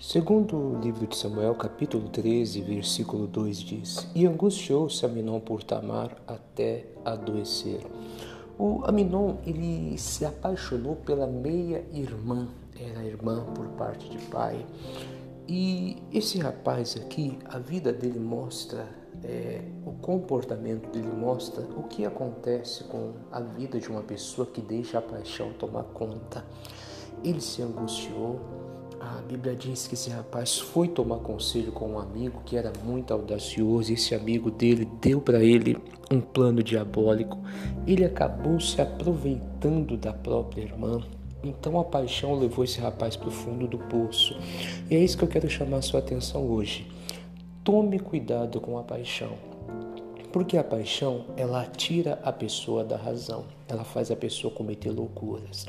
Segundo o livro de Samuel, capítulo 13, versículo 2 diz: E angustiou-se Aminon por Tamar até adoecer. O Aminon, ele se apaixonou pela meia-irmã, era irmã por parte de pai. E esse rapaz aqui, a vida dele mostra, é, o comportamento dele mostra o que acontece com a vida de uma pessoa que deixa a paixão tomar conta. Ele se angustiou, a Bíblia diz que esse rapaz foi tomar conselho com um amigo que era muito audacioso. Esse amigo dele deu para ele um plano diabólico. Ele acabou se aproveitando da própria irmã. Então a paixão levou esse rapaz para o fundo do poço. E é isso que eu quero chamar a sua atenção hoje. Tome cuidado com a paixão. Porque a paixão, ela tira a pessoa da razão. Ela faz a pessoa cometer loucuras.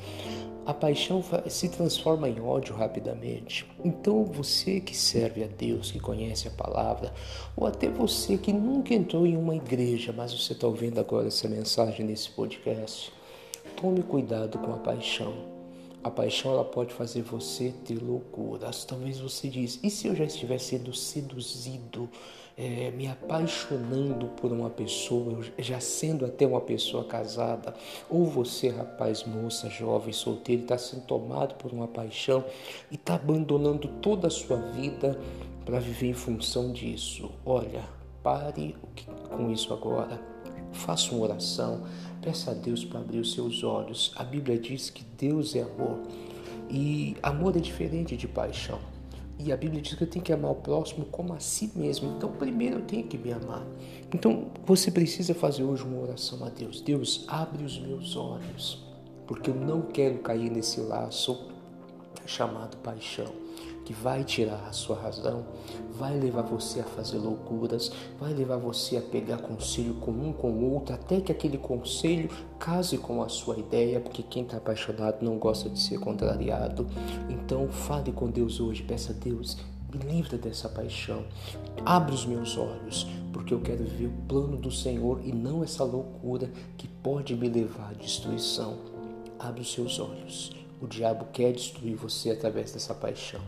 A paixão se transforma em ódio rapidamente. Então, você que serve a Deus, que conhece a palavra, ou até você que nunca entrou em uma igreja, mas você está ouvindo agora essa mensagem nesse podcast, tome cuidado com a paixão. A paixão ela pode fazer você ter loucuras. Talvez você diz: e se eu já estiver sendo seduzido? é, me apaixonando por uma pessoa, já sendo até uma pessoa casada, ou você, rapaz, moça, jovem, solteiro, está sendo tomado por uma paixão e está abandonando toda a sua vida para viver em função disso. Olha, pare com isso agora. Faça uma oração, peça a Deus para abrir os seus olhos. A Bíblia diz que Deus é amor e amor é diferente de paixão. E a Bíblia diz que eu tenho que amar o próximo como a si mesmo. Então, primeiro eu tenho que me amar. Então, você precisa fazer hoje uma oração a Deus. Deus, abre os meus olhos, porque eu não quero cair nesse laço chamado paixão que vai tirar a sua razão, vai levar você a fazer loucuras, vai levar você a pegar conselho com um com o outro, até que aquele conselho case com a sua ideia, porque quem está apaixonado não gosta de ser contrariado. Então fale com Deus hoje, peça a Deus, me livra dessa paixão, abre os meus olhos, porque eu quero ver o plano do Senhor e não essa loucura que pode me levar à destruição. Abre os seus olhos. O diabo quer destruir você através dessa paixão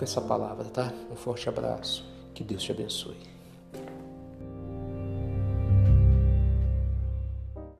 com essa palavra, tá? Um forte abraço. Que Deus te abençoe.